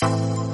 thank you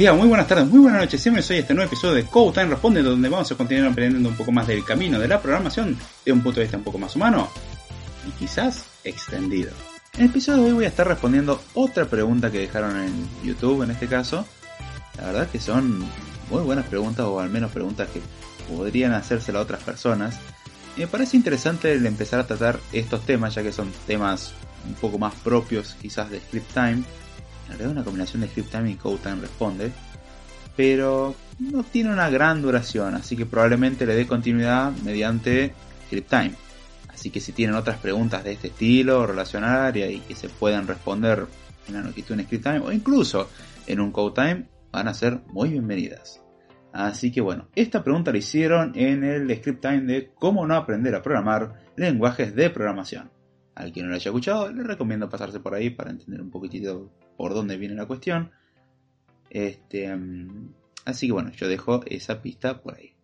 días, muy buenas tardes, muy buenas noches. Siempre soy este nuevo episodio de Code Time Responde, donde vamos a continuar aprendiendo un poco más del camino de la programación de un punto de vista un poco más humano y quizás extendido. En el episodio de hoy voy a estar respondiendo otra pregunta que dejaron en YouTube en este caso. La verdad que son muy buenas preguntas o al menos preguntas que podrían hacérsela a otras personas. Me parece interesante el empezar a tratar estos temas ya que son temas un poco más propios quizás de Script Time en realidad una combinación de Script Time y Code Time responde, pero no tiene una gran duración, así que probablemente le dé continuidad mediante Script Time. Así que si tienen otras preguntas de este estilo, relacionar y que se puedan responder en la noticia en Script Time o incluso en un Code Time, van a ser muy bienvenidas. Así que bueno, esta pregunta la hicieron en el Script Time de cómo no aprender a programar lenguajes de programación. Al que no lo haya escuchado, le recomiendo pasarse por ahí para entender un poquitito por dónde viene la cuestión. Este, um, así que bueno, yo dejo esa pista por ahí.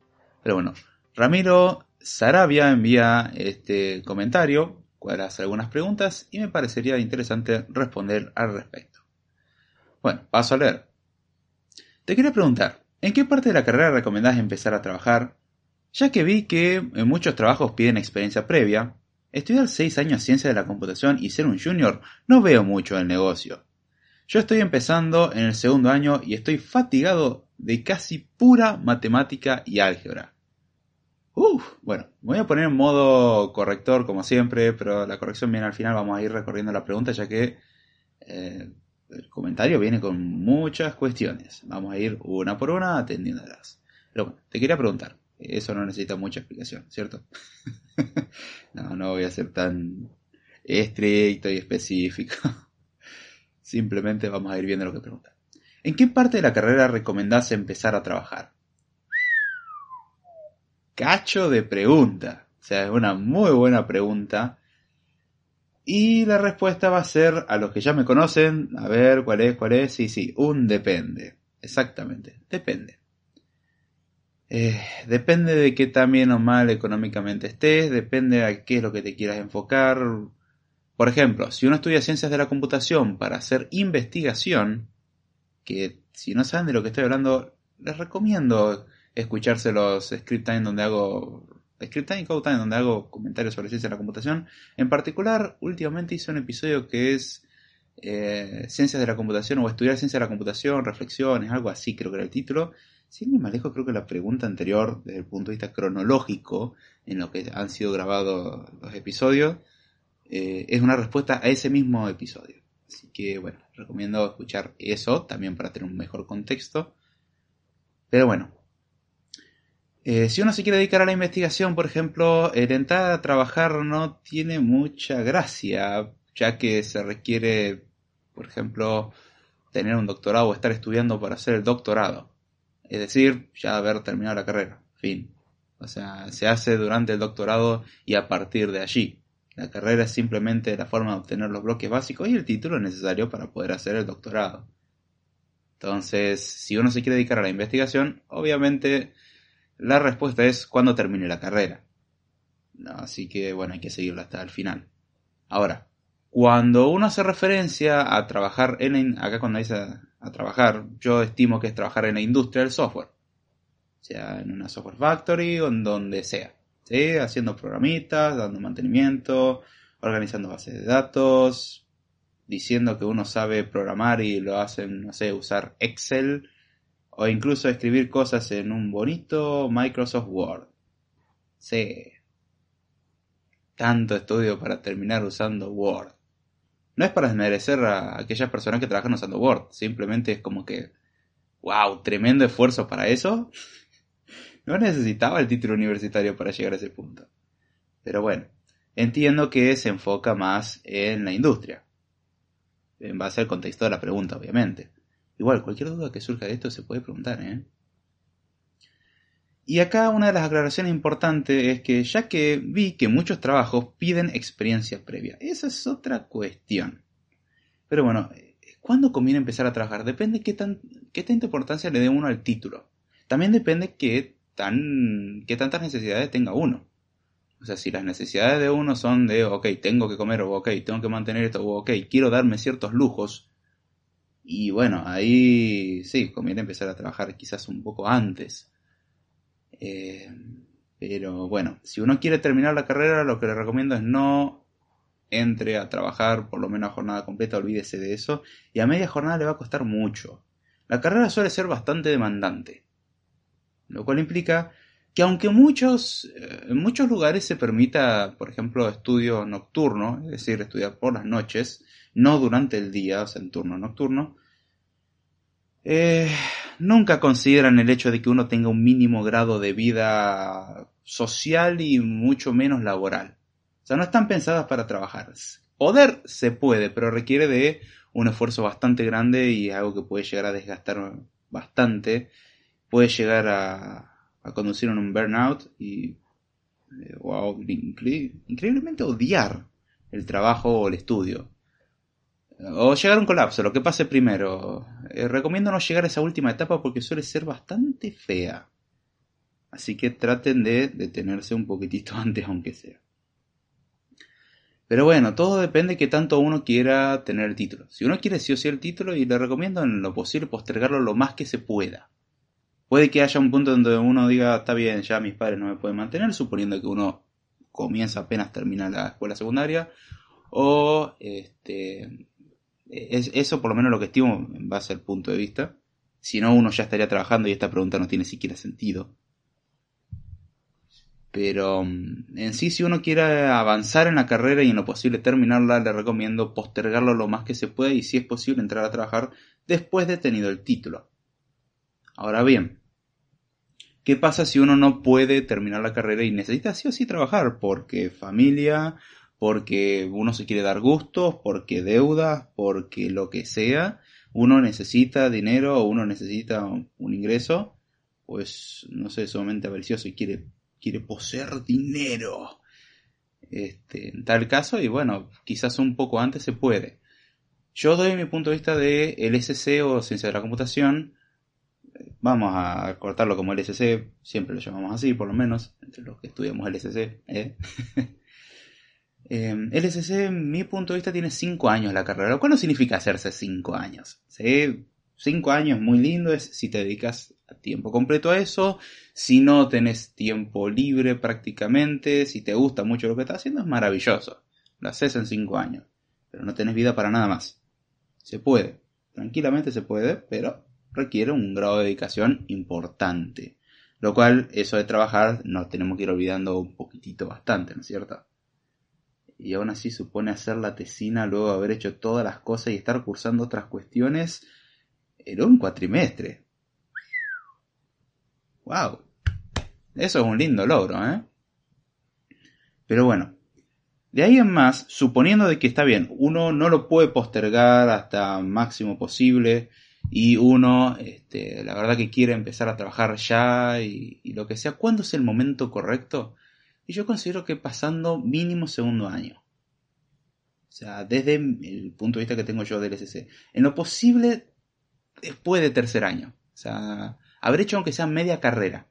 Pero bueno, Ramiro Sarabia envía este comentario, cual hace algunas preguntas y me parecería interesante responder al respecto. Bueno, paso a leer. Te quería preguntar, ¿en qué parte de la carrera recomendás empezar a trabajar? Ya que vi que en muchos trabajos piden experiencia previa, Estudiar 6 años ciencia de la computación y ser un junior no veo mucho el negocio. Yo estoy empezando en el segundo año y estoy fatigado de casi pura matemática y álgebra. Uf, bueno, voy a poner en modo corrector como siempre, pero la corrección viene al final, vamos a ir recorriendo la pregunta ya que eh, el comentario viene con muchas cuestiones. Vamos a ir una por una atendiéndolas. Pero bueno, te quería preguntar, eso no necesita mucha explicación, ¿cierto? no, no voy a ser tan estricto y específico. Simplemente vamos a ir viendo lo que pregunta. ¿En qué parte de la carrera recomendás empezar a trabajar? Cacho de pregunta. O sea, es una muy buena pregunta. Y la respuesta va a ser, a los que ya me conocen, a ver cuál es, cuál es, sí, sí, un depende. Exactamente, depende. Eh, depende de qué tan bien o mal económicamente estés, depende a qué es lo que te quieras enfocar. Por ejemplo, si uno estudia ciencias de la computación para hacer investigación, que si no saben de lo que estoy hablando, les recomiendo escucharse los Script Time donde hago Script Time y Code donde hago comentarios sobre ciencia de la computación. En particular, últimamente hice un episodio que es eh, ciencias de la computación o estudiar ciencia de la computación, reflexiones, algo así creo que era el título. Sin ir más lejos, creo que la pregunta anterior, desde el punto de vista cronológico, en lo que han sido grabados los episodios, eh, es una respuesta a ese mismo episodio. Así que, bueno, recomiendo escuchar eso también para tener un mejor contexto. Pero bueno, eh, si uno se quiere dedicar a la investigación, por ejemplo, el entrar a trabajar no tiene mucha gracia, ya que se requiere, por ejemplo, tener un doctorado o estar estudiando para hacer el doctorado. Es decir, ya haber terminado la carrera. Fin. O sea, se hace durante el doctorado y a partir de allí. La carrera es simplemente la forma de obtener los bloques básicos y el título necesario para poder hacer el doctorado. Entonces, si uno se quiere dedicar a la investigación, obviamente la respuesta es cuando termine la carrera. Así que bueno, hay que seguirla hasta el final. Ahora, cuando uno hace referencia a trabajar en acá cuando dice a, trabajar, yo estimo que es trabajar en la industria del software. Sea en una software factory o en donde sea. Haciendo programitas, dando mantenimiento, organizando bases de datos, diciendo que uno sabe programar y lo hacen, no sé, usar Excel o incluso escribir cosas en un bonito Microsoft Word. Sí. Tanto estudio para terminar usando Word. No es para desmerecer a aquellas personas que trabajan usando Word, simplemente es como que, wow, tremendo esfuerzo para eso. No necesitaba el título universitario para llegar a ese punto. Pero bueno, entiendo que se enfoca más en la industria. En base al contexto de la pregunta, obviamente. Igual, cualquier duda que surja de esto se puede preguntar, ¿eh? Y acá una de las aclaraciones importantes es que ya que vi que muchos trabajos piden experiencia previa, esa es otra cuestión. Pero bueno, ¿cuándo conviene empezar a trabajar? Depende qué, tan, qué tanta importancia le dé uno al título. También depende qué, tan, qué tantas necesidades tenga uno. O sea, si las necesidades de uno son de, ok, tengo que comer, o ok, tengo que mantener esto, o ok, quiero darme ciertos lujos, y bueno, ahí sí, conviene empezar a trabajar quizás un poco antes. Eh, pero bueno, si uno quiere terminar la carrera, lo que le recomiendo es no entre a trabajar por lo menos a jornada completa, olvídese de eso. Y a media jornada le va a costar mucho. La carrera suele ser bastante demandante. Lo cual implica que aunque muchos, eh, en muchos lugares se permita, por ejemplo, estudio nocturno, es decir, estudiar por las noches, no durante el día, o sea, en turno nocturno, eh, nunca consideran el hecho de que uno tenga un mínimo grado de vida social y mucho menos laboral. O sea, no están pensadas para trabajar. Poder se puede, pero requiere de un esfuerzo bastante grande y algo que puede llegar a desgastar bastante. Puede llegar a, a conducir en un burnout y eh, o increíblemente odiar el trabajo o el estudio. O llegar a un colapso, lo que pase primero. Eh, recomiendo no llegar a esa última etapa porque suele ser bastante fea. Así que traten de detenerse un poquitito antes, aunque sea. Pero bueno, todo depende de que tanto uno quiera tener el título. Si uno quiere sí o sí el título, y le recomiendo en lo posible postergarlo lo más que se pueda. Puede que haya un punto donde uno diga, está bien, ya mis padres no me pueden mantener, suponiendo que uno comienza apenas termina la escuela secundaria, o este, es, eso por lo menos lo que estimo en base al punto de vista. Si no, uno ya estaría trabajando y esta pregunta no tiene siquiera sentido. Pero mm, en sí, si uno quiere avanzar en la carrera y en lo posible terminarla, le recomiendo postergarlo lo más que se pueda y si es posible entrar a trabajar después de tenido el título. Ahora bien, ¿qué pasa si uno no puede terminar la carrera y necesita sí o sí trabajar? Porque familia, porque uno se quiere dar gustos, porque deudas, porque lo que sea, uno necesita dinero o uno necesita un ingreso, pues no sé, sumamente avaricioso y quiere, quiere poseer dinero. Este, en tal caso, y bueno, quizás un poco antes se puede. Yo doy mi punto de vista de LSC o ciencia de la computación. Vamos a cortarlo como LSC, siempre lo llamamos así, por lo menos, entre los que estudiamos LSC. ¿eh? Eh, LSC, mi punto de vista, tiene 5 años la carrera, lo cual no significa hacerse 5 años. 5 años muy lindo es si te dedicas a tiempo completo a eso, si no tenés tiempo libre prácticamente, si te gusta mucho lo que estás haciendo, es maravilloso. Lo haces en 5 años, pero no tenés vida para nada más. Se puede, tranquilamente se puede, pero requiere un grado de dedicación importante. Lo cual, eso de trabajar, nos tenemos que ir olvidando un poquitito bastante, ¿no es cierto? y aún así supone hacer la tesina luego de haber hecho todas las cosas y estar cursando otras cuestiones en un cuatrimestre. ¡Wow! Eso es un lindo logro, ¿eh? Pero bueno, de ahí en más, suponiendo de que está bien, uno no lo puede postergar hasta máximo posible y uno, este, la verdad que quiere empezar a trabajar ya y, lo que sea, ¿cuándo es el momento correcto? Y yo considero que pasando mínimo segundo año. O sea, desde el punto de vista que tengo yo del SC. En lo posible, después de tercer año. O sea, haber hecho aunque sea media carrera.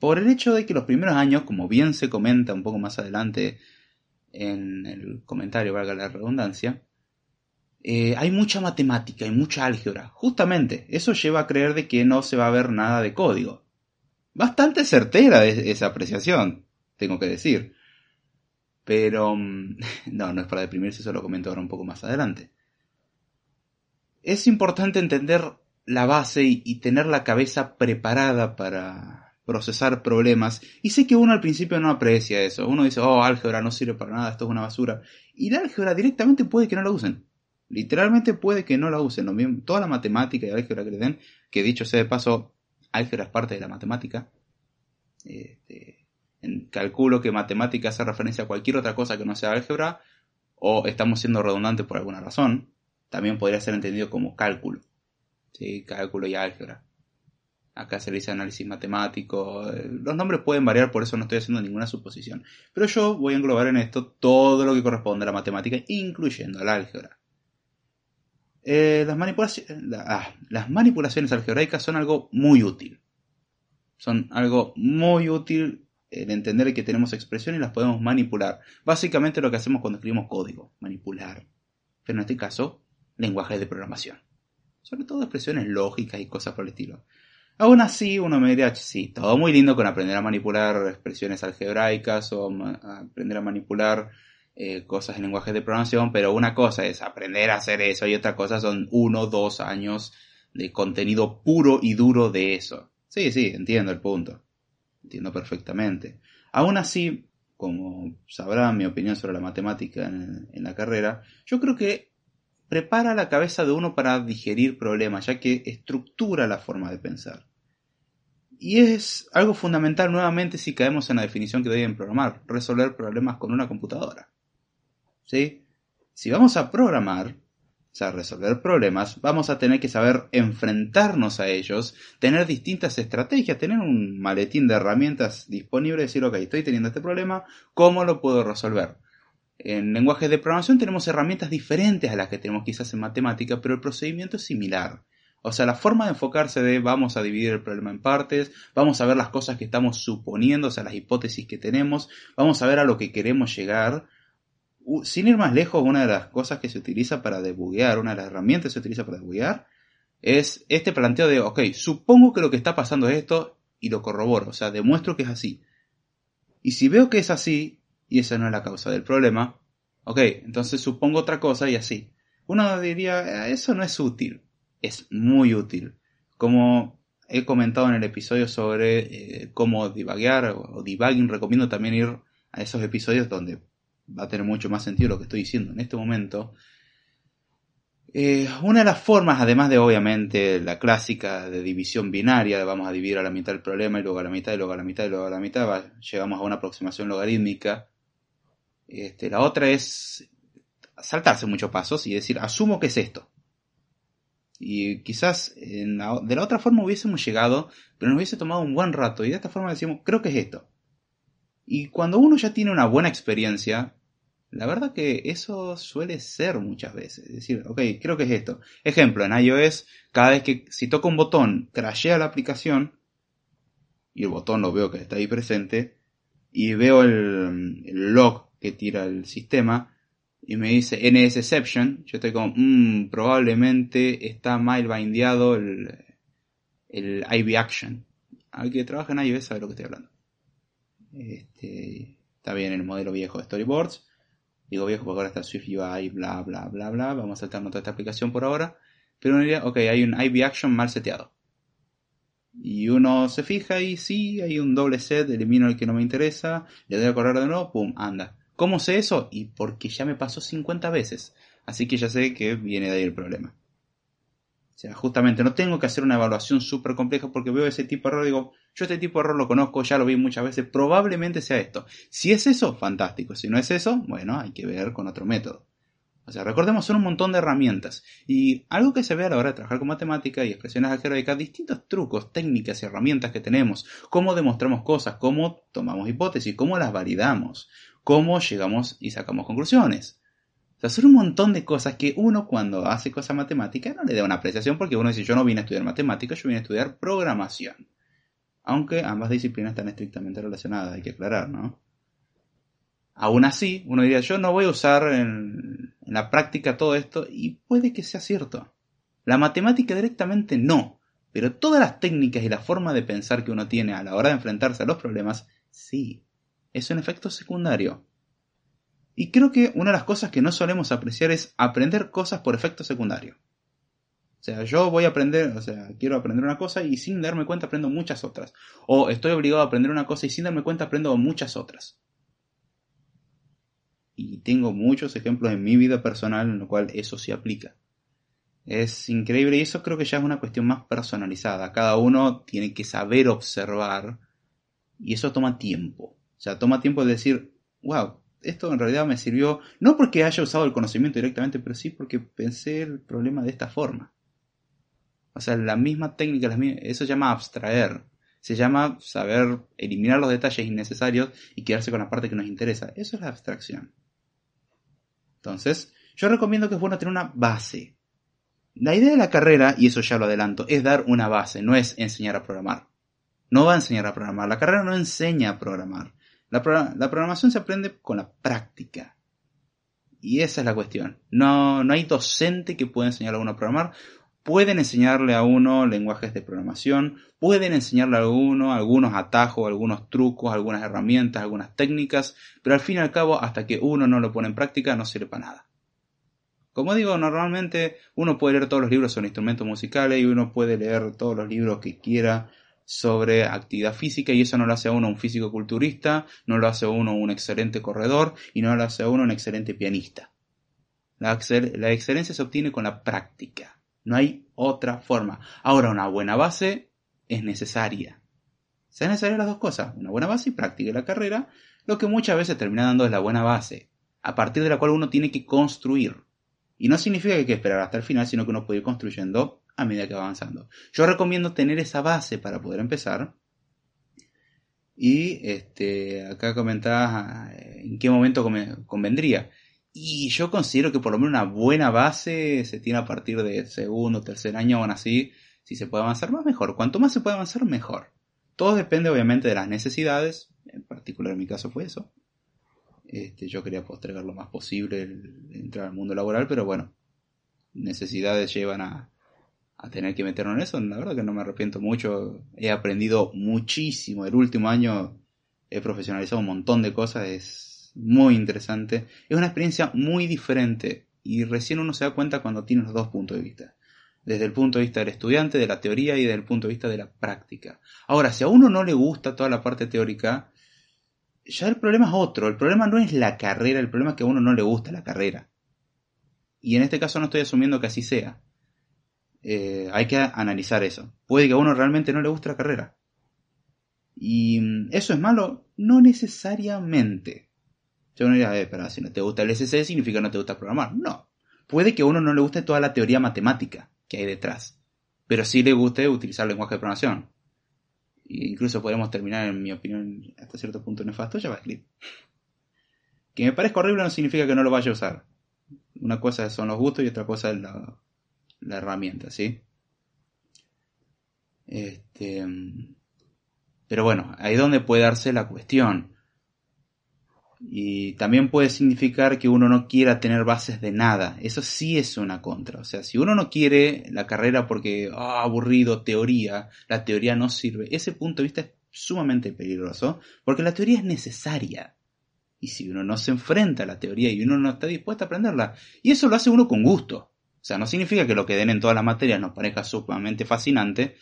Por el hecho de que los primeros años, como bien se comenta un poco más adelante en el comentario, valga la redundancia, eh, hay mucha matemática y mucha álgebra. Justamente, eso lleva a creer de que no se va a ver nada de código. Bastante certera esa apreciación, tengo que decir. Pero mm, no, no es para deprimirse, eso lo comento ahora un poco más adelante. Es importante entender la base y, tener la cabeza preparada para procesar problemas. Y sé que uno al principio no aprecia eso. Uno dice, oh, álgebra no sirve para nada, esto es una basura. Y la álgebra directamente puede que no la usen. Literalmente puede que no la usen. toda la matemática y álgebra que le den, que dicho sea de paso, álgebra es parte de la matemática. Este, calculo que matemática hace referencia a cualquier otra cosa que no sea álgebra, o estamos siendo redundantes por alguna razón. También podría ser entendido como cálculo. Cálculo y álgebra. Acá se le dice análisis matemático. Los nombres pueden variar, por eso no estoy haciendo ninguna suposición. Pero yo voy a englobar en esto todo lo que corresponde a la matemática, incluyendo la álgebra. Eh, las, manipulaciones, ah, las manipulaciones algebraicas son algo muy útil. Son algo muy útil en entender que tenemos expresiones y las podemos manipular. Básicamente lo que hacemos cuando escribimos código, manipular. Pero en este caso, lenguajes de programación. Sobre todo expresiones lógicas y cosas por el estilo. Aún así, uno me diría, sí, todo muy lindo con aprender a manipular expresiones algebraicas o aprender a manipular eh, cosas en lenguajes de programación, pero una cosa es aprender a hacer eso y otra cosa son uno, dos años de contenido puro y duro de eso. Sí, sí, entiendo el punto. Entiendo perfectamente. Aún así, como sabrán mi opinión sobre la matemática en, en la carrera, yo creo que prepara la cabeza de uno para digerir problemas, ya que estructura la forma de pensar. Y es algo fundamental nuevamente si caemos en la definición que deben programar, resolver problemas con una computadora. ¿Sí? Si vamos a programar, o sea, resolver problemas, vamos a tener que saber enfrentarnos a ellos, tener distintas estrategias, tener un maletín de herramientas disponible, decir, ok, estoy teniendo este problema, ¿cómo lo puedo resolver? En lenguajes de programación tenemos herramientas diferentes a las que tenemos quizás en matemática, pero el procedimiento es similar. O sea, la forma de enfocarse de vamos a dividir el problema en partes, vamos a ver las cosas que estamos suponiendo, o sea, las hipótesis que tenemos, vamos a ver a lo que queremos llegar, sin ir más lejos, una de las cosas que se utiliza para debuguear, una de las herramientas que se utiliza para debuguear, es este planteo de, ok, supongo que lo que está pasando es esto y lo corroboro, o sea, demuestro que es así. Y si veo que es así, y esa no es la causa del problema, ok, entonces supongo otra cosa y así. Uno diría, eh, eso no es útil, es muy útil. Como he comentado en el episodio sobre eh, cómo debuguear o debugging, recomiendo también ir a esos episodios donde va a tener mucho más sentido lo que estoy diciendo en este momento. Eh, una de las formas, además de obviamente la clásica de división binaria, vamos a dividir a la mitad el problema y luego a la mitad y luego a la mitad y luego a la mitad, llegamos a una aproximación logarítmica. Este, la otra es saltarse muchos pasos y decir, asumo que es esto. Y quizás de la otra forma hubiésemos llegado, pero nos hubiese tomado un buen rato. Y de esta forma decimos, creo que es esto. Y cuando uno ya tiene una buena experiencia, la verdad que eso suele ser muchas veces. Es decir, ok, creo que es esto. Ejemplo, en iOS, cada vez que si toco un botón, crashea la aplicación, y el botón lo veo que está ahí presente, y veo el, log que tira el sistema, y me dice NSception, yo estoy como, mmm, probablemente está mal bindeado el, el IB Action. Al que trabaja en iOS sabe lo que estoy hablando. Este, está bien el modelo viejo de Storyboards. Digo viejo porque ahora está Swift UI, bla, bla, bla, bla. Vamos a saltarnos toda esta aplicación por ahora. Pero uno diría, ok, hay un IB Action mal seteado. Y uno se fija y sí, hay un doble set, elimino el que no me interesa, le doy a correr de nuevo, pum, anda. ¿Cómo sé eso? Y porque ya me pasó 50 veces. Así que ya sé que viene de ahí el problema. O sea, justamente no tengo que hacer una evaluación súper compleja porque veo ese tipo de error y digo, yo este tipo de error lo conozco, ya lo vi muchas veces, probablemente sea esto. Si es eso, fantástico. Si no es eso, bueno, hay que ver con otro método. O sea, recordemos, son un montón de herramientas. Y algo que se ve a la hora de trabajar con matemática y expresiones algebraicas, distintos trucos, técnicas y herramientas que tenemos. Cómo demostramos cosas, cómo tomamos hipótesis, cómo las validamos, cómo llegamos y sacamos conclusiones. O sea, son un montón de cosas que uno cuando hace cosas matemáticas no le da una apreciación porque uno dice yo no vine a estudiar matemáticas, yo vine a estudiar programación. Aunque ambas disciplinas están estrictamente relacionadas, hay que aclarar, ¿no? Aún así, uno diría, yo no voy a usar en, en, la práctica todo esto y puede que sea cierto. La matemática directamente no, pero todas las técnicas y la forma de pensar que uno tiene a la hora de enfrentarse a los problemas, sí. Es un efecto secundario. Y creo que una de las cosas que no solemos apreciar es aprender cosas por efecto secundario. O sea, yo voy a aprender, o sea, quiero aprender una cosa y sin darme cuenta aprendo muchas otras. O estoy obligado a aprender una cosa y sin darme cuenta aprendo muchas otras. Y tengo muchos ejemplos en mi vida personal en lo cual eso se aplica. Es increíble y eso creo que ya es una cuestión más personalizada. Cada uno tiene que saber observar y eso toma tiempo. O sea, toma tiempo de decir, wow, esto en realidad me sirvió, no porque haya usado el conocimiento directamente, pero sí porque pensé el problema de esta forma. O sea, la misma técnica, eso se llama abstraer. Se llama saber eliminar los detalles innecesarios y quedarse con la parte que nos interesa. Eso es la abstracción. Entonces, yo recomiendo que es bueno tener una base. La idea de la carrera, y eso ya lo adelanto, es dar una base, no es enseñar a programar. No va a enseñar a programar. La carrera no enseña a programar. La, programación se aprende con la práctica. Y esa es la cuestión. No, no hay docente que pueda enseñar a uno a programar. Pueden enseñarle a uno lenguajes de programación, pueden enseñarle a uno algunos atajos, algunos trucos, algunas herramientas, algunas técnicas, pero al fin y al cabo, hasta que uno no lo pone en práctica, no sirve para nada. Como digo, normalmente uno puede leer todos los libros sobre instrumentos musicales y uno puede leer todos los libros que quiera sobre actividad física y eso no lo hace a uno un físico culturista, no lo hace a uno un excelente corredor y no lo hace a uno un excelente pianista. La, la excelencia se obtiene con la práctica. No hay otra forma. Ahora, una buena base es necesaria. Sean necesarias las dos cosas, una buena base y práctica. la carrera, lo que muchas veces termina dando es la buena base, a partir de la cual uno tiene que construir. Y no significa que hay que esperar hasta el final, sino que uno puede ir construyendo a medida que va avanzando. Yo recomiendo tener esa base para poder empezar. Y este, acá comentabas ah, en qué momento convendría. Y yo considero que por lo menos una buena base se tiene a partir de segundo, tercer año, aún así, si se puede avanzar más, mejor. Cuanto más se puede avanzar, mejor. Todo depende obviamente de las necesidades, en particular en mi caso fue eso. Este, yo quería postergar lo más posible entrar al mundo laboral, pero bueno, necesidades llevan a, a tener que meternos en eso. La verdad que no me arrepiento mucho. He aprendido muchísimo. El último año he profesionalizado un montón de cosas. Es muy interesante. Es una experiencia muy diferente. Y recién uno se da cuenta cuando tiene los dos puntos de vista. Desde el punto de vista del estudiante, de la teoría y desde el punto de vista de la práctica. Ahora, si a uno no le gusta toda la parte teórica, ya el problema es otro. El problema no es la carrera, el problema es que a uno no le gusta la carrera. Y en este caso no estoy asumiendo que así sea. Eh, hay que analizar eso. Puede que a uno realmente no le guste la carrera. ¿Y mm, eso es malo? No necesariamente. Yo uno diría, eh, pero si no te gusta el SC significa que no te gusta programar. No. Puede que a uno no le guste toda la teoría matemática que hay detrás, pero sí le guste utilizar lenguaje de programación. E incluso podemos terminar, en mi opinión, hasta cierto punto nefasto, JavaScript. Que me parezca horrible no significa que no lo vaya a usar. Una cosa son los gustos y otra cosa es la, la herramienta, ¿sí? Este, pero bueno, ahí donde puede darse la cuestión. Y también puede significar que uno no quiera tener bases de nada. Eso sí es una contra. O sea, si uno no quiere la carrera porque, ah, aburrido, teoría, la teoría no sirve. Ese punto de vista es sumamente peligroso porque la teoría es necesaria. Y si uno no se enfrenta a la teoría y uno no está dispuesto a aprenderla, y eso lo hace uno con gusto. O sea, no significa que lo que den en todas las materias nos parezca sumamente fascinante,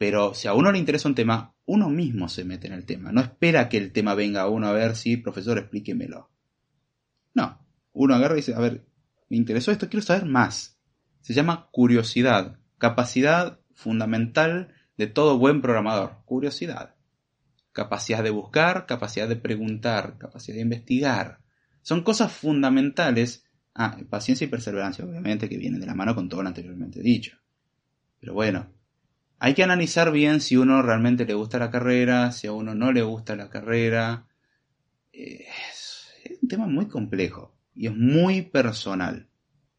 pero si a uno le interesa un tema, uno mismo se mete en el tema. No espera que el tema venga a uno a ver si, profesor, explíquemelo. No. Uno agarra y dice, a ver, me interesó esto, quiero saber más. Se llama curiosidad. Capacidad fundamental de todo buen programador. Curiosidad. Capacidad de buscar, capacidad de preguntar, capacidad de investigar. Son cosas fundamentales. Ah, paciencia y perseverancia, obviamente, que vienen de la mano con todo lo anteriormente dicho. Pero bueno, hay que analizar bien si uno realmente le gusta la carrera, si a uno no le gusta la carrera. Es, un tema muy complejo y es muy personal.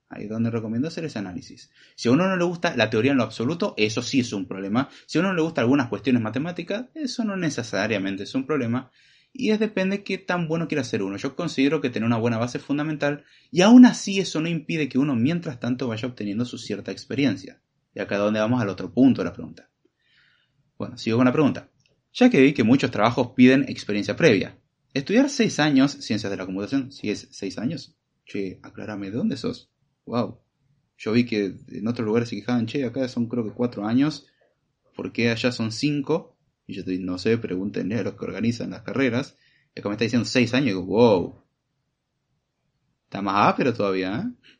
Ahí es donde recomiendo hacer ese análisis. Si a uno no le gusta la teoría en lo absoluto, eso sí es un problema. Si a uno no le gusta algunas cuestiones matemáticas, eso no necesariamente es un problema. Y es depende de qué tan bueno quiera ser uno. Yo considero que tener una buena base es fundamental y aún así eso no impide que uno mientras tanto vaya obteniendo su cierta experiencia. Y acá es donde vamos al otro punto de la pregunta. Bueno, sigo con la pregunta. Ya que vi que muchos trabajos piden experiencia previa. ¿Estudiar seis años ciencias de la computación? Si es seis años. Che, aclárame, ¿de dónde sos? Wow. Yo vi que en otros lugares se quejaban, che, acá son creo que cuatro años. ¿Por qué allá son cinco? Y yo te no sé, pregúntenle a los que organizan las carreras. Y acá me está diciendo seis años y digo, wow. Está más pero todavía, ¿eh?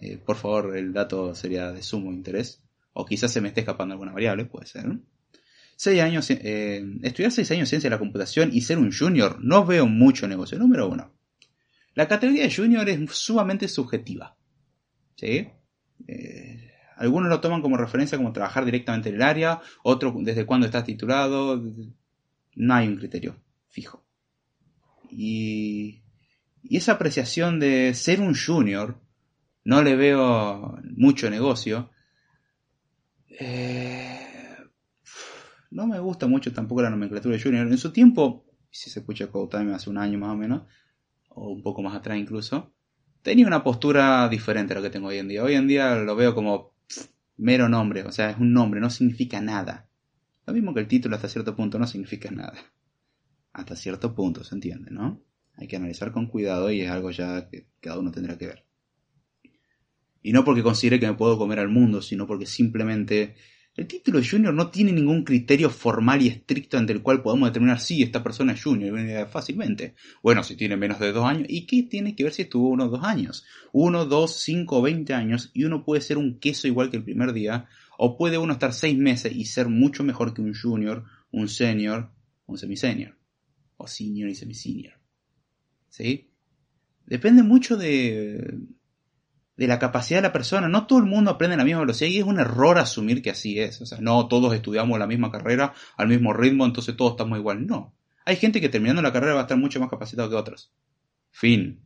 Eh, por favor, el dato sería de sumo interés. O quizás se me esté escapando alguna variable, puede ser. Seis años, eh, estudiar seis años ciencia de la computación y ser un junior, no veo mucho negocio. Número uno, la categoría de junior es sumamente subjetiva. ¿Sí? Eh, algunos lo toman como referencia como trabajar directamente en el área, otros desde cuándo estás titulado. No hay un criterio fijo. Y esa apreciación de ser un junior no le veo mucho negocio. Eh, no me gusta mucho tampoco la nomenclatura de Junior. En su tiempo, si se escucha Code hace un año más o menos, o un poco más atrás incluso, tenía una postura diferente a lo que tengo hoy en día. Hoy en día lo veo como mero nombre, o sea, es un nombre, no significa nada. Lo mismo que el título hasta cierto punto no significa nada. Hasta cierto punto, se entiende, ¿no? Hay que analizar con cuidado y es algo ya que cada uno tendrá que ver. Y no porque considere que me puedo comer al mundo, sino porque simplemente el título de junior no tiene ningún criterio formal y estricto ante el cual podamos determinar si esta persona es junior fácilmente. Bueno, si tiene menos de dos años, ¿y qué tiene que ver si estuvo uno o dos años? Uno, dos, cinco, veinte años, y uno puede ser un queso igual que el primer día, o puede uno estar seis meses y ser mucho mejor que un junior, un senior, un semisenior, o senior y semisenior. ¿Sí? Depende mucho de, de la capacidad de la persona. No todo el mundo aprende a la misma velocidad y es un error asumir que así es. O sea, no todos estudiamos la misma carrera al mismo ritmo, entonces todos estamos igual. No. Hay gente que terminando la carrera va a estar mucho más capacitado que otros. Fin.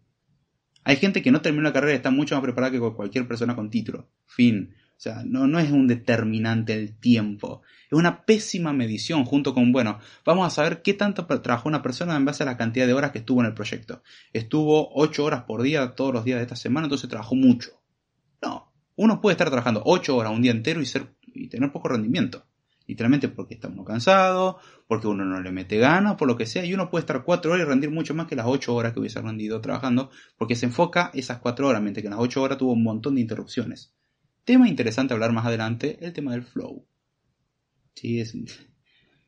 Hay gente que no terminó la carrera y está mucho más preparada que cualquier persona con título. Fin. O sea, no, no es un determinante el tiempo. Es una pésima medición junto con, bueno, vamos a saber qué tanto trabajó una persona en base a la cantidad de horas que estuvo en el proyecto. Estuvo 8 horas por día todos los días de esta semana, entonces trabajó mucho. No, uno puede estar trabajando 8 horas un día entero y, ser, y tener poco rendimiento. Literalmente porque está uno cansado, porque uno no le mete ganas, por lo que sea, y uno puede estar 4 horas y rendir mucho más que las 8 horas que hubiese rendido trabajando, porque se enfoca esas 4 horas, mientras que en las 8 horas tuvo un montón de interrupciones. Tema interesante hablar más adelante, el tema del flow. Sí, es...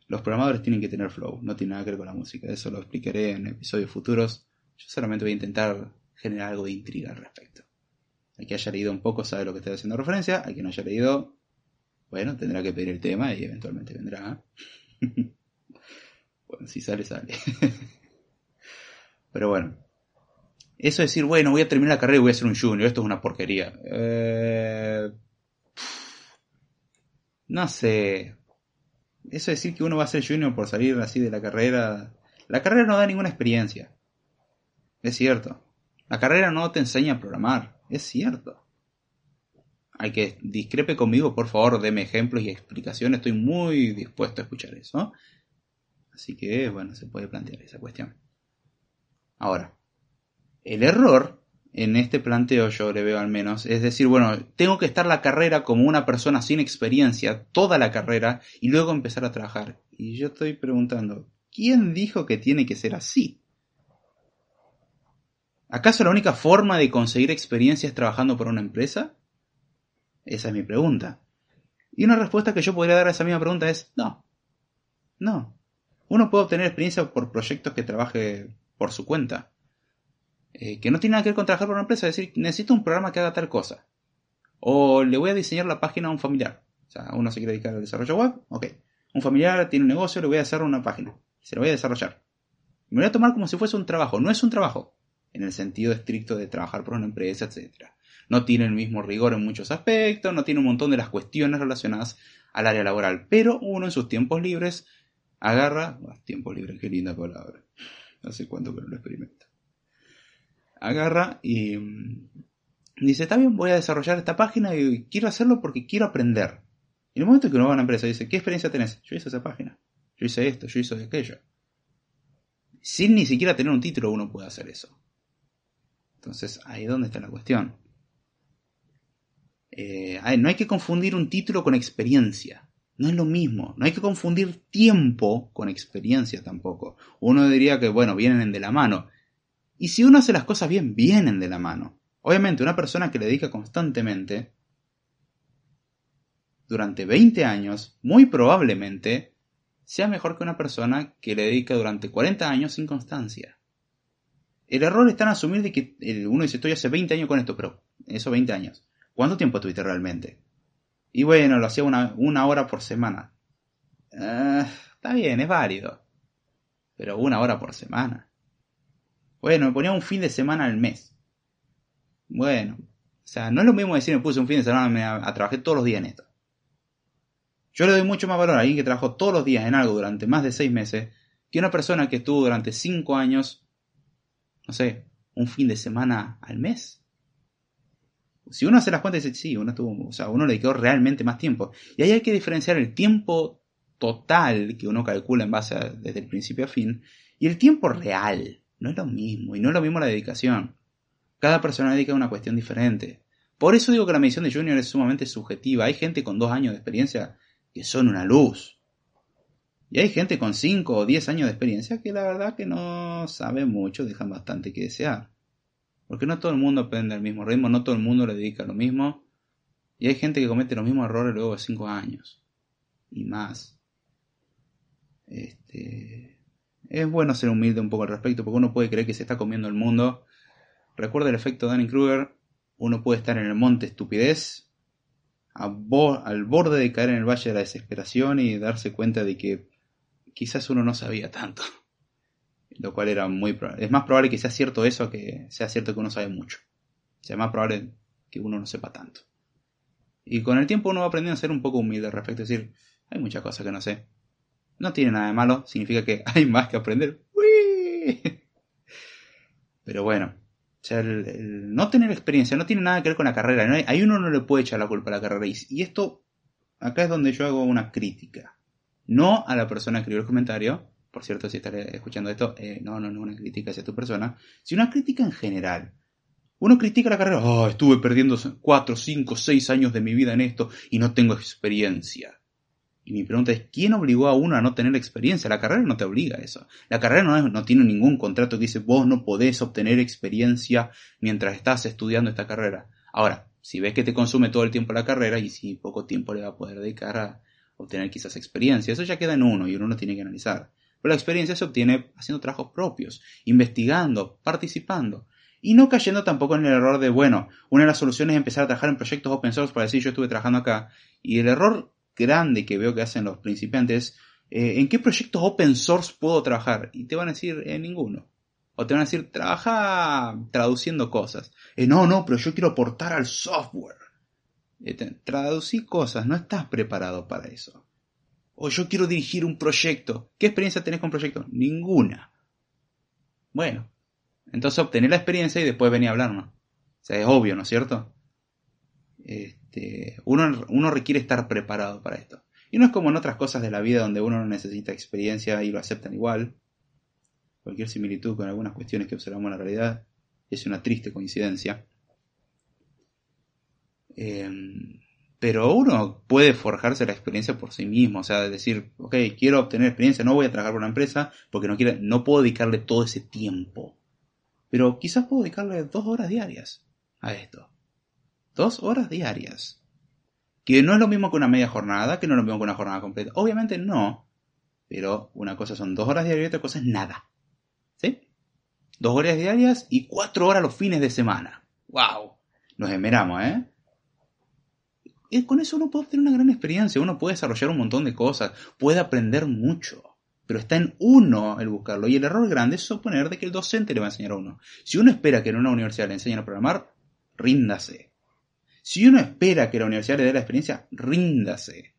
Los programadores tienen que tener flow, no tiene nada que ver con la música. Eso lo explicaré en episodios futuros. Yo solamente voy a intentar generar algo de intriga al respecto. Hay que haya leído un poco sabe lo que estoy haciendo referencia. Hay que no haya leído, bueno, tendrá que pedir el tema y eventualmente vendrá. bueno, si sale, sale. Pero bueno. Eso de decir, bueno, voy a terminar la carrera y voy a ser un junior, esto es una porquería. Eh, no sé. Eso de decir que uno va a ser junior por salir así de la carrera. La carrera no da ninguna experiencia. Es cierto. La carrera no te enseña a programar. Es cierto. Hay que discrepe conmigo, por favor, deme ejemplos y explicaciones. Estoy muy dispuesto a escuchar eso. Así que, bueno, se puede plantear esa cuestión. Ahora, el error en este planteo yo le veo al menos, es decir, bueno, tengo que estar la carrera como una persona sin experiencia, toda la carrera, y luego empezar a trabajar. Y yo estoy preguntando, ¿quién dijo que tiene que ser así? ¿Acaso la única forma de conseguir experiencia es trabajando por una empresa? Esa es mi pregunta. Y una respuesta que yo podría dar a esa misma pregunta es no. No. Uno puede obtener experiencia por proyectos que trabaje por su cuenta. Eh, que no tiene nada que ver con trabajar por una empresa, es decir, necesito un programa que haga tal cosa. O le voy a diseñar la página a un familiar. O sea, uno se quiere dedicar al desarrollo web, ok. Un familiar tiene un negocio, le voy a hacer una página. Se la voy a desarrollar. Me voy a tomar como si fuese un trabajo. No es un trabajo, en el sentido estricto de trabajar por una empresa, etc. No tiene el mismo rigor en muchos aspectos, no tiene un montón de las cuestiones relacionadas al área laboral. Pero uno en sus tiempos libres agarra... tiempo libre, qué linda palabra. Hace cuánto que no lo experimento. Agarra y mm, dice, está bien, voy a desarrollar esta página y quiero hacerlo porque quiero aprender. Y en el momento que uno va a una empresa dice, ¿qué experiencia tenés? Yo hice esa página. Yo hice esto, yo hice aquello. Sin ni siquiera tener un título uno puede hacer eso. Entonces, ahí es donde está la cuestión. Eh, no hay que confundir un título con experiencia. No es lo mismo. No hay que confundir tiempo con experiencia tampoco. Uno diría que, bueno, vienen de la mano. Y si uno hace las cosas bien, vienen de la mano. Obviamente, una persona que le dedica constantemente, durante 20 años, muy probablemente sea mejor que una persona que le dedica durante 40 años sin constancia. El error está en asumir de que uno dice, estoy hace 20 años con esto, pero esos 20 años, ¿cuánto tiempo estuviste realmente? Y bueno, lo hacía una, una hora por semana. Eh, está bien, es válido. Pero una hora por semana. Bueno, me ponía un fin de semana al mes. Bueno, o sea, no es lo mismo decir me puse un fin de semana me, a, trabajar todos los días en esto. Yo le doy mucho más valor a alguien que trabajó todos los días en algo durante más de seis meses que una persona que estuvo durante cinco años, no sé, un fin de semana al mes. Si uno hace las cuentas dice, sí, uno estuvo, o sea, uno le quedó realmente más tiempo. Y ahí hay que diferenciar el tiempo total que uno calcula en base a, desde el principio a fin y el tiempo real. No es lo mismo, y no es lo mismo la dedicación. Cada persona dedica una cuestión diferente. Por eso digo que la medición de junior es sumamente subjetiva. Hay gente con dos años de experiencia que son una luz. Y hay gente con cinco o diez años de experiencia que la verdad que no sabe mucho, dejan bastante que desear. Porque no todo el mundo aprende al mismo ritmo, no todo el mundo le dedica lo mismo. Y hay gente que comete los mismos errores luego de 5 años. Y más. Este, es bueno ser humilde un poco al respecto, porque uno puede creer que se está comiendo el mundo. Recuerda el efecto Danny-Kruger. Uno puede estar en el monte estupidez, al borde de caer en el valle de la desesperación y darse cuenta de que quizás uno no sabía tanto lo cual era muy probable. Es más probable que sea cierto eso que sea cierto que uno sabe mucho. O sea, es más probable que uno no sepa tanto. Y con el tiempo uno va aprendiendo a ser un poco humilde al respecto, es decir, hay muchas cosas que no sé. No tiene nada de malo, significa que hay más que aprender. Pero bueno, o sea, el, no tener experiencia no tiene nada que ver con la carrera. Ahí uno no le puede echar la culpa a la carrera. Y, esto, acá es donde yo hago una crítica. No a la persona que escribió el comentario, por cierto, si estaré escuchando esto, eh, no, no, no una crítica hacia tu persona, sino una crítica en general. Uno critica la carrera, oh, estuve perdiendo 4, 5, 6 años de mi vida en esto y no tengo experiencia. Y mi pregunta es, ¿quién obligó a uno a no tener experiencia? La carrera no te obliga a eso. La carrera no, no tiene ningún contrato que dice, vos no podés obtener experiencia mientras estás estudiando esta carrera. Ahora, si ves que te consume todo el tiempo la carrera y si poco tiempo le va a poder dedicar a obtener quizás experiencia, eso ya queda en uno y uno no tiene que analizar. Pero la experiencia se obtiene haciendo trabajos propios, investigando, participando. Y no cayendo tampoco en el error de, bueno, una de las soluciones es empezar a trabajar en proyectos open source para decir yo estuve trabajando acá. Y el error grande que veo que hacen los principiantes es, eh, ¿en qué proyectos open source puedo trabajar? Y te van a decir, en ninguno. O te van a decir, trabaja traduciendo cosas. Eh, no, no, pero yo quiero aportar al software. Eh, traducir cosas, no estás preparado para eso. O yo quiero dirigir un proyecto. ¿Qué experiencia tenés con proyectos? Ninguna. Bueno, entonces obtener la experiencia y después venir a hablarnos. O sea, es obvio, ¿no es cierto? Este, uno, uno requiere estar preparado para esto. Y no es como en otras cosas de la vida donde uno no necesita experiencia y lo aceptan igual. Cualquier similitud con algunas cuestiones que observamos en la realidad es una triste coincidencia. Em, pero uno puede forjarse la experiencia por sí mismo, o sea, decir, ok, quiero obtener experiencia, no voy a trabajar por una empresa porque no, quiero, no puedo dedicarle todo ese tiempo. Pero quizás puedo dedicarle dos horas diarias a esto. Dos horas diarias. Que no es lo mismo que una media jornada, que no es lo mismo que una jornada completa. Obviamente no. Pero una cosa son dos horas diarias y otra cosa es nada. ¿Sí? Dos horas diarias y cuatro horas los fines de semana. ¡Wow! Nos esmeramos, ¿eh? Y con eso uno puede obtener una gran experiencia, uno puede desarrollar un montón de cosas, puede aprender mucho. Pero está en uno el buscarlo. Y el error grande es suponer de que el docente le va a enseñar a uno. Si uno espera que en una universidad le enseñen a programar, ríndase. Si uno espera que la universidad le dé la experiencia, ríndase.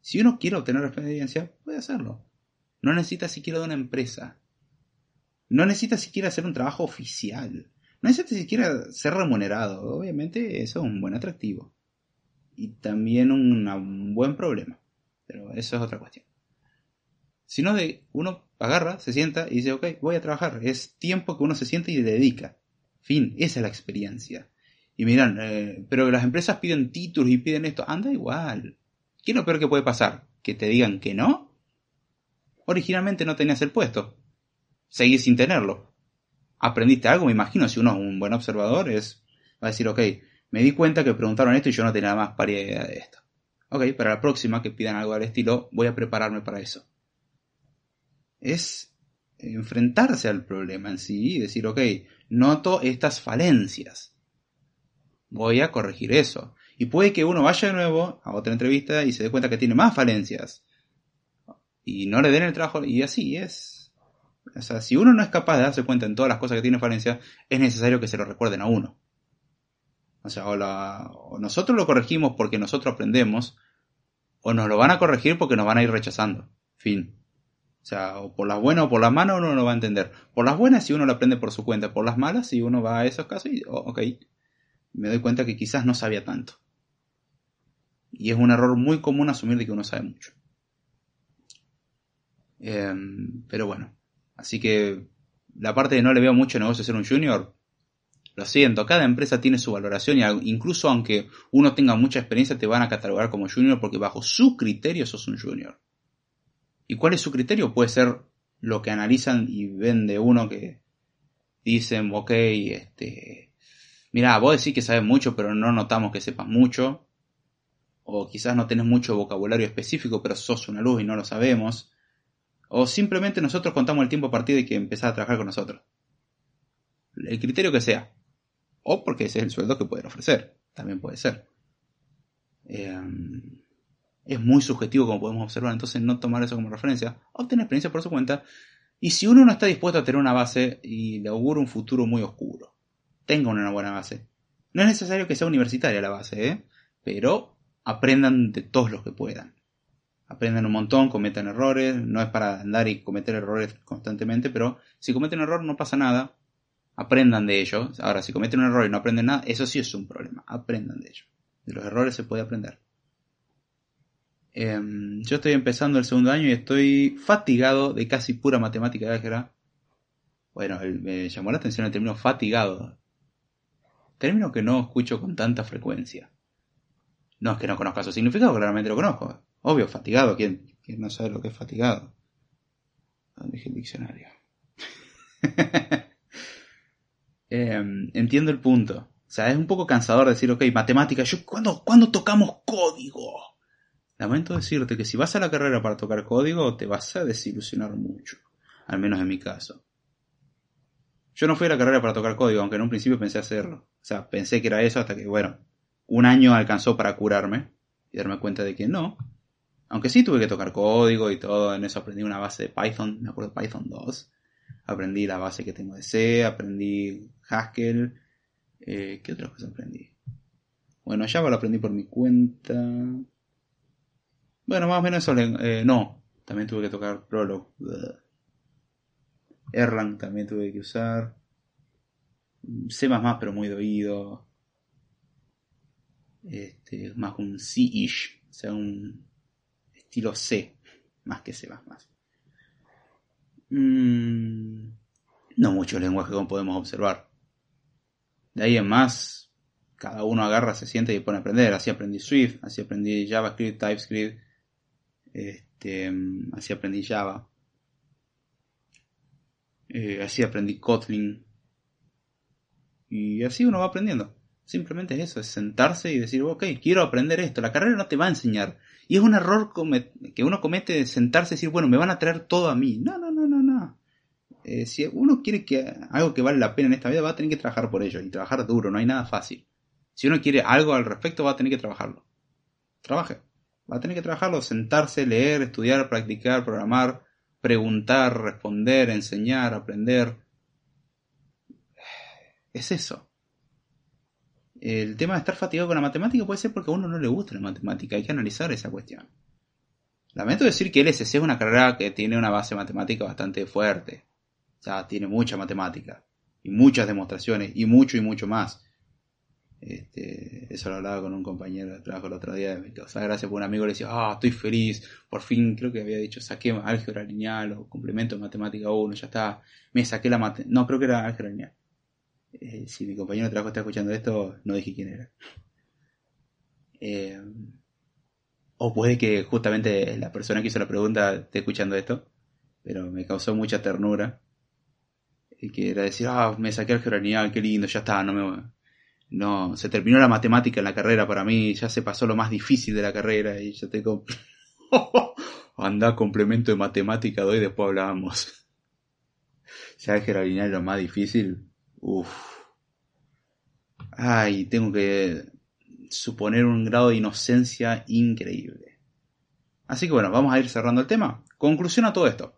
Si uno quiere obtener la experiencia, puede hacerlo. No necesita siquiera de una empresa. No necesita siquiera hacer un trabajo oficial. No necesita siquiera ser remunerado. Obviamente eso es un buen atractivo. Y también un buen problema. Pero eso es otra cuestión. Sino de uno agarra, se sienta y dice, ok, voy a trabajar. Es tiempo que uno se siente y le dedica. Fin, esa es la experiencia. Y miran, eh, pero las empresas piden títulos y piden esto. Anda igual. ¿Qué es lo peor que puede pasar? ¿Que te digan que no? Originalmente no tenías el puesto. Seguís sin tenerlo. Aprendiste algo, me imagino, si uno es un buen observador, es, va a decir, ok, me di cuenta que preguntaron esto y yo no tenía nada más para idea de esto. Ok, para la próxima que pidan algo al estilo, voy a prepararme para eso. Es enfrentarse al problema en sí y decir, ok, noto estas falencias voy a corregir eso. Y puede que uno vaya de nuevo a otra entrevista y se dé cuenta que tiene más falencias. Y no le den el trabajo. Y así es. O sea, si uno no es capaz de darse cuenta en todas las cosas que tiene falencias, es necesario que se lo recuerden a uno. O sea, o, nosotros lo corregimos porque nosotros aprendemos, o nos lo van a corregir porque nos van a ir rechazando. Fin. O sea, o por las buenas o por las malas uno no lo va a entender. Por las buenas si uno lo aprende por su cuenta, por las malas si uno va a esos casos y, ok, me doy cuenta que quizás no sabía tanto. Y es un error muy común asumir de que uno sabe mucho. Em, pero bueno, así que la parte de no le veo mucho negocio ser un junior, lo siento, cada empresa tiene su valoración y incluso aunque uno tenga mucha experiencia te van a catalogar como junior porque bajo su criterio sos un junior. ¿Y cuál es su criterio? Puede ser lo que analizan y ven de uno que dicen, ok, este, mira, vos decís que sabes mucho, pero no notamos que sepas mucho. O quizás no tenés mucho vocabulario específico, pero sos una luz y no lo sabemos. O simplemente nosotros contamos el tiempo a partir de que empezás a trabajar con nosotros. El criterio que sea. O porque ese es el sueldo que pueden ofrecer. También puede ser. Em, es muy subjetivo como podemos observar, entonces no tomar eso como referencia. Obtener experiencia por su cuenta. Y si uno no está dispuesto a tener una base y le augura un futuro muy oscuro tengan una buena base. No es necesario que sea universitaria la base, ¿eh? pero aprendan de todos los que puedan. Aprendan un montón, cometan errores, no es para andar y cometer errores constantemente, pero si cometen error no pasa nada, aprendan de ellos. Ahora, si cometen un error y no aprenden nada, eso sí es un problema, aprendan de ellos. De los errores se puede aprender. Em, yo estoy empezando el segundo año y estoy fatigado de casi pura matemática álgebra. Bueno, me llamó la atención el término fatigado término que no escucho con tanta frecuencia. No es que no conozca su significado, claramente lo conozco. Obvio, fatigado, ¿quién, no sabe lo que es fatigado? ¿Dónde dije el diccionario? Em, entiendo el punto. O sea, es un poco cansador decir, ok, matemática, yo, ¿cuándo, ¿cuándo tocamos código? Lamento decirte que si vas a la carrera para tocar código, te vas a desilusionar mucho. Al menos en mi caso. Yo no fui a la carrera para tocar código, aunque en un principio pensé hacerlo. O sea, pensé que era eso hasta que, bueno, un año alcanzó para curarme y darme cuenta de que no. Aunque sí tuve que tocar código y todo, en eso aprendí una base de Python, me acuerdo Python 2. Aprendí la base que tengo de C, aprendí Haskell. Eh, ¿Qué otras cosas aprendí? Bueno, Java lo aprendí por mi cuenta. Bueno, más o menos eso. Eh, no, también tuve que tocar Prolog. Erlang también tuve que usar. C++, pero muy de oído. Este, más un C-ish. O sea, un estilo C. Más que C++. Mm, no mucho lenguaje como podemos observar. De ahí en más, cada uno agarra, se siente y pone a aprender. Así aprendí Swift, así aprendí JavaScript, TypeScript, este, así aprendí Java. Eh, así aprendí Kotlin. Y así uno va aprendiendo. Simplemente es eso, es sentarse y decir, ok, quiero aprender esto. La carrera no te va a enseñar. Y es un error que uno comete de sentarse y decir, bueno, me van a traer todo a mí. No, no, no, no, no. Eh, si uno quiere que algo que vale la pena en esta vida, va a tener que trabajar por ello. Y trabajar duro, no hay nada fácil. Si uno quiere algo al respecto, va a tener que trabajarlo. Trabaje. Va a tener que trabajarlo, sentarse, leer, estudiar, practicar, programar, preguntar, responder, enseñar, aprender. Es eso. El tema de estar fatigado con la matemática puede ser porque a uno no le gusta la matemática, hay que analizar esa cuestión. Lamento decir que el SC es una carrera que tiene una base matemática bastante fuerte. O sea, tiene mucha matemática y muchas demostraciones y mucho y mucho más. Este, eso lo hablaba con un compañero de trabajo el otro día. Me causaba gracias por un amigo le decía, ah, estoy feliz. Por fin, creo que había dicho, saqué álgebra lineal o complemento de matemática 1, ya está. Me saqué la mate. No, creo que era álgebra lineal. Eh, si mi compañero de trabajo está escuchando esto, no dije quién era. Eh, o puede que justamente la persona que hizo la pregunta esté escuchando esto, pero me causó mucha ternura. Y que era decir, ah, me saqué álgebra lineal, qué lindo, ya está, no me no, se terminó la matemática en la carrera para mí, ya se pasó lo más difícil de la carrera y ya tengo... Anda, complemento de matemática doy, después hablábamos. ¿Sabes que era lineal lo más difícil? Uff. Ay, tengo que suponer un grado de inocencia increíble. Así que bueno, vamos a ir cerrando el tema. Conclusión a todo esto.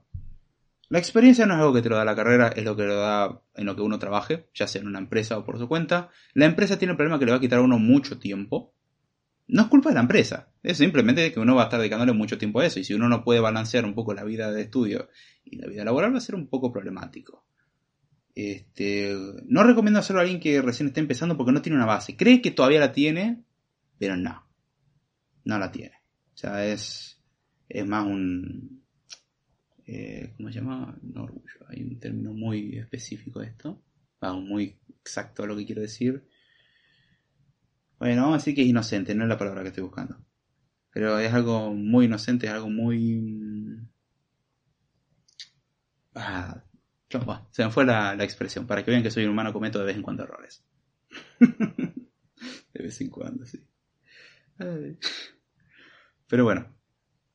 La experiencia no es algo que te lo da la carrera, es lo que lo da en lo que uno trabaje, ya sea en una empresa o por su cuenta. La empresa tiene el problema que le va a quitar a uno mucho tiempo. No es culpa de la empresa, es simplemente que uno va a estar dedicándole mucho tiempo a eso. Y si uno no puede balancear un poco la vida de estudio y la vida laboral, va a ser un poco problemático. Este, no recomiendo hacerlo a alguien que recién esté empezando porque no tiene una base. Cree que todavía la tiene, pero no. No la tiene. O sea, es, es más un, eh, ¿cómo se llama? No orgullo. Hay un término muy específico de esto, muy exacto a lo que quiero decir. Bueno, vamos a decir que es inocente, no es la palabra que estoy buscando. Pero es algo muy inocente, es algo muy... Ah, se me fue la, expresión, para que vean que soy un humano, cometo de vez en cuando errores. de vez en cuando, sí. Pero bueno,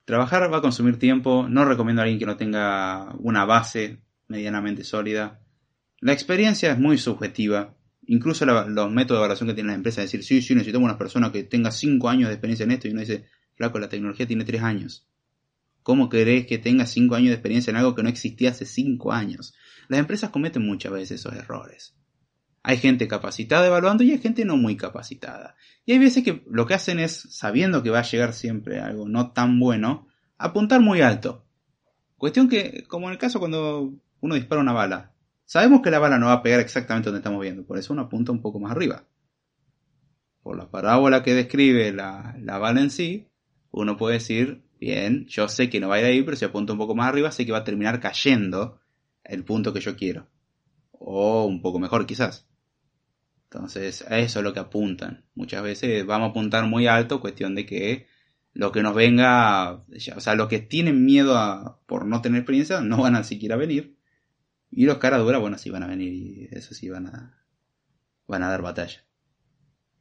Trabajar va a consumir tiempo, no recomiendo a alguien que no tenga una base medianamente sólida. La experiencia es muy subjetiva. Incluso los métodos de evaluación que tienen las empresas, decir, sí, sí, necesitamos una persona que tenga 5 años de experiencia en esto, y uno dice, flaco, la tecnología tiene 3 años. ¿Cómo querés que tenga 5 años de experiencia en algo que no existía hace 5 años? Las empresas cometen muchas veces esos errores. Hay gente capacitada evaluando y hay gente no muy capacitada. Y hay veces que lo que hacen es, sabiendo que va a llegar siempre algo no tan bueno, apuntar muy alto. Cuestión que, como en el caso cuando uno dispara una bala, sabemos que la bala no va a pegar exactamente donde estamos viendo, por eso uno apunta un poco más arriba. Por la parábola que describe la, la bala en sí, uno puede decir, bien, yo sé que no va a ir ahí, pero si apunto un poco más arriba, sé que va a terminar cayendo el punto que yo quiero. O un poco mejor quizás. Entonces, a eso es lo que apuntan. Muchas veces vamos a apuntar muy alto, cuestión de que lo que nos venga, o sea, los que tienen miedo a, por no tener experiencia no van a siquiera venir. Y los cara dura, bueno, sí van a venir y eso sí van a, van a dar batalla.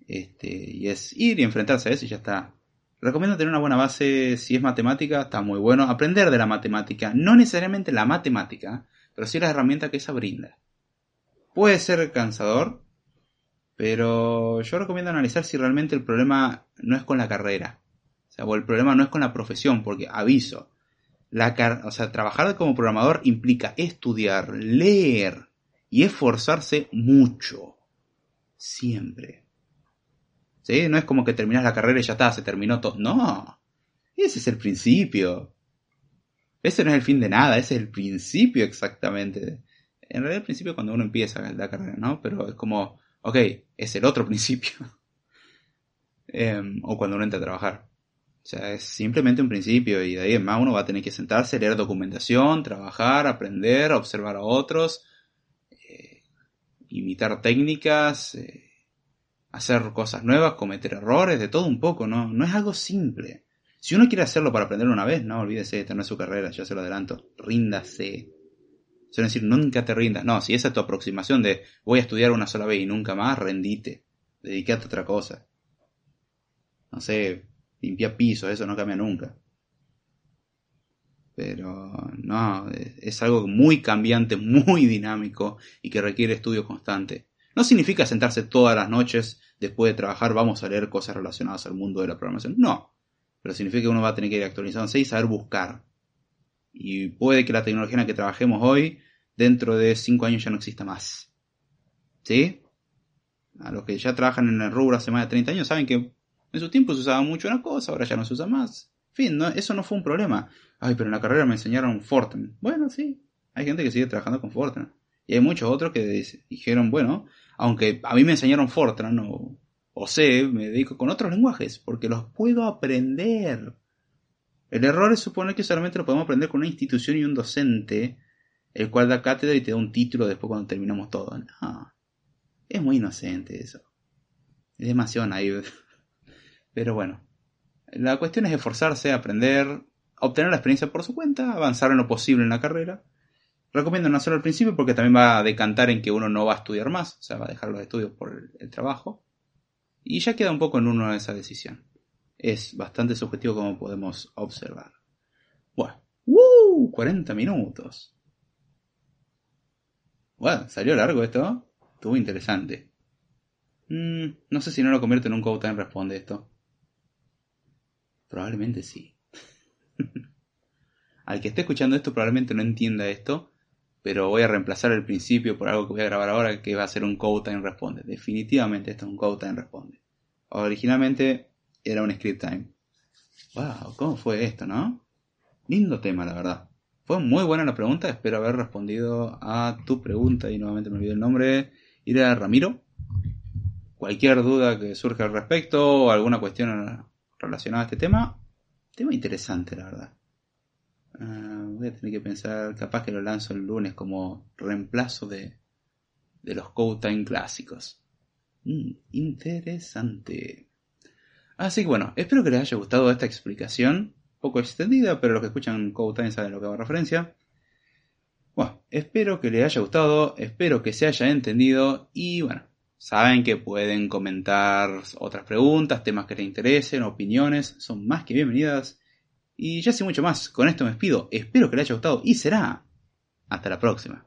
Este, y es ir y enfrentarse a eso y ya está. Recomiendo tener una buena base, si es matemática, está muy bueno. Aprender de la matemática, no necesariamente la matemática, pero sí las herramientas que esa brinda. Puede ser cansador, pero yo recomiendo analizar si realmente el problema no es con la carrera. O sea, o el problema no es con la profesión, porque aviso, La o sea, trabajar como programador implica estudiar, leer y esforzarse mucho. Siempre. ¿Sí? No es como que terminas la carrera y ya está, se terminó todo. No. Ese es el principio. Ese no es el fin de nada, ese es el principio exactamente. En realidad el principio cuando uno empieza la carrera, ¿no? Pero es como, ok, es el otro principio. Em, o cuando uno entra a trabajar. O sea, es simplemente un principio y de ahí en más uno va a tener que sentarse, leer documentación, trabajar, aprender, observar a otros, eh, imitar técnicas, eh, hacer cosas nuevas, cometer errores, de todo un poco, ¿no? No es algo simple. Si uno quiere hacerlo para aprender una vez, no olvídese de tener su carrera, ya se lo adelanto. Ríndase. Suelen decir, nunca te rindas. No, si esa es tu aproximación de voy a estudiar una sola vez y nunca más, rendite. Dedícate a otra cosa. No sé, limpia piso, eso no cambia nunca. Pero no, es algo muy cambiante, muy dinámico y que requiere estudio constante. No significa sentarse todas las noches después de trabajar, vamos a leer cosas relacionadas al mundo de la programación. No, pero significa que uno va a tener que ir actualizándose y saber buscar. Y puede que la tecnología en la que trabajemos hoy, dentro de 5 años ya no exista más. ¿Sí? A los que ya trabajan en el rubro hace más de 30 años saben que en su tiempo se usaba mucho una cosa, ahora ya no se usa más. Fin, eso no fue un problema. Ay, pero en la carrera me enseñaron Fortran. Bueno, sí, hay gente que sigue trabajando con Fortran. Y hay muchos otros que dijeron, bueno, aunque a mí me enseñaron Fortran o, o C, me dedico con otros lenguajes, porque los puedo aprender. El error es suponer que solamente lo podemos aprender con una institución y un docente, el cual da cátedra y te da un título después cuando terminamos todo. No, es muy inocente eso. Es demasiado naive. Pero bueno, la cuestión es esforzarse, aprender, obtener la experiencia por su cuenta, avanzar en lo posible en la carrera Recomiendo no hacerlo al principio porque también va a decantar en que uno no va a estudiar más, o sea, va a dejar los estudios por el, trabajo. Y ya queda un poco en uno esa decisión. Es bastante subjetivo como podemos observar. Bueno, ¡uh! 40 minutos. Bueno, salió largo esto. Estuvo interesante. Mm, no sé si no lo convierte en un Code Time Responde esto. Probablemente sí. Al que esté escuchando esto probablemente no entienda esto, pero voy a reemplazar el principio por algo que voy a grabar ahora que va a ser un Code Time Responde. Definitivamente esto es un Code Time Responde. Originalmente era un Script Time. Wow, ¿cómo fue esto, no? Lindo tema, la verdad. Fue muy buena la pregunta, espero haber respondido a tu pregunta y nuevamente me olvidé el nombre. Ira Ramiro. Cualquier duda que surja al respecto o alguna cuestión relacionada a este tema, tema interesante, la verdad. Ah, voy a tener que pensar, capaz que lo lanzo el lunes como reemplazo de, de los Code Time clásicos. Mm, interesante. Así que bueno, espero que les haya gustado esta explicación, poco extendida, pero los que escuchan Code Time saben lo que hago referencia. Bueno, espero que les haya gustado, espero que se haya entendido y bueno, saben que pueden comentar otras preguntas, temas que les interesen, opiniones, son más que bienvenidas. Y ya sé mucho más, con esto me despido, espero que les haya gustado y será hasta la próxima.